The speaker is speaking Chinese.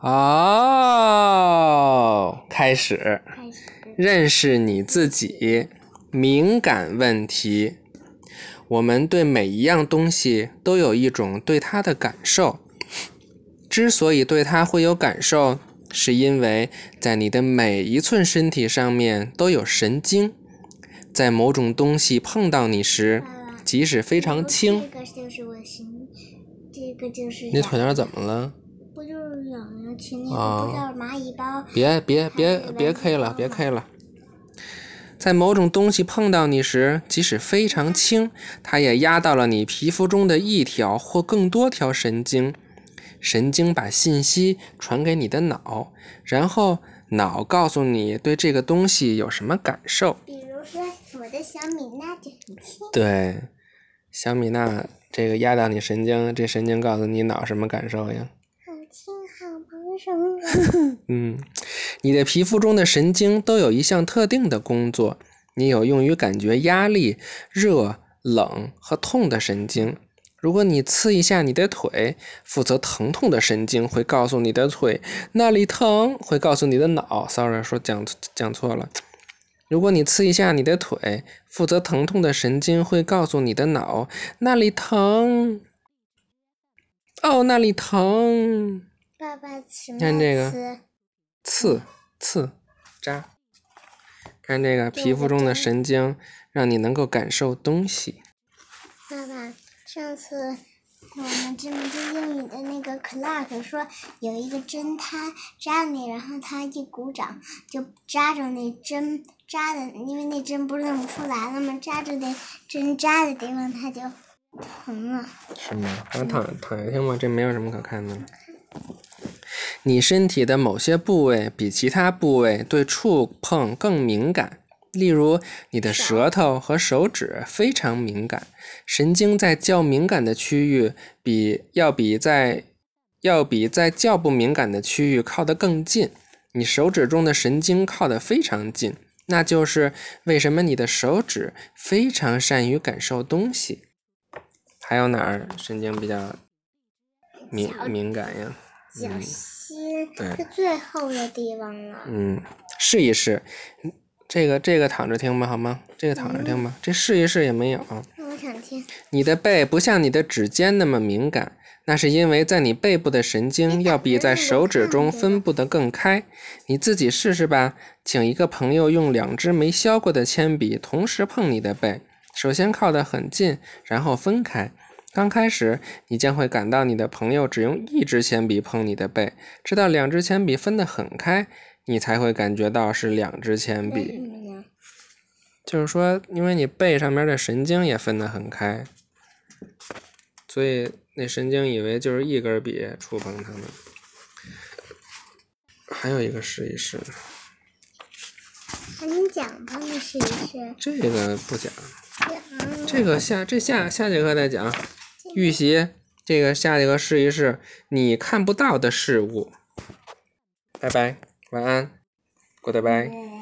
哦，开始开始。认识你自己，敏感问题。我们对每一样东西都有一种对它的感受。之所以对它会有感受，是因为在你的每一寸身体上面都有神经。在某种东西碰到你时，即使非常轻，这个就是我心，这个就是你腿那儿怎么了？不就是痒痒？前天啊不是蚂蚁包？别别别别 K 了，别 K 了。在某种东西碰到你时，即使非常轻，它也压到了你皮肤中的一条或更多条神经。神经把信息传给你的脑，然后脑告诉你对这个东西有什么感受。比如说我的小米娜就很轻，对，小米娜这个压到你神经，这神经告诉你脑什么感受呀？嗯，你的皮肤中的神经都有一项特定的工作，你有用于感觉压力、热、冷和痛的神经。如果你刺一下你的腿，负责疼痛的神经会告诉你的腿那里疼，会告诉你的脑。Sorry，说讲讲错了。如果你刺一下你的腿，负责疼痛的神经会告诉你的脑那里疼。哦，那里疼。爸爸看这个？刺刺扎，看这个皮肤中的神经，让你能够感受东西。爸爸，上次我们这门课英语的那个 Clark 说有一个针，他扎你，然后他一鼓掌就扎着那针扎的，因为那针不是弄不出来了吗，扎着那针扎的地方他就疼了。是吗？咱躺躺下听吧，这没有什么可看的了。你身体的某些部位比其他部位对触碰更敏感，例如你的舌头和手指非常敏感，神经在较敏感的区域比要比在要比在较不敏感的区域靠得更近。你手指中的神经靠得非常近，那就是为什么你的手指非常善于感受东西。还有哪儿神经比较敏敏感呀？脚心对是最后的地方了。嗯，试一试。嗯这个这个躺着听吧，好吗？这个躺着听吧。这试一试也没有。那我想听，你的背不像你的指尖那么敏感，那是因为在你背部的神经要比在手指中分布的更开。你自己试试吧。请一个朋友用两支没削过的铅笔同时碰你的背，首先靠得很近，然后分开。刚开始，你将会感到你的朋友只用一支铅笔碰你的背，直到两支铅笔分得很开，你才会感觉到是两支铅笔。就是说，因为你背上面的神经也分得很开，所以那神经以为就是一根笔触碰它们。还有一个试一试，赶紧讲吧，你试一试。这个不讲，讲这个下这下下节课再讲。预习这个下节课试一试你看不到的事物。拜拜，晚安，Goodbye。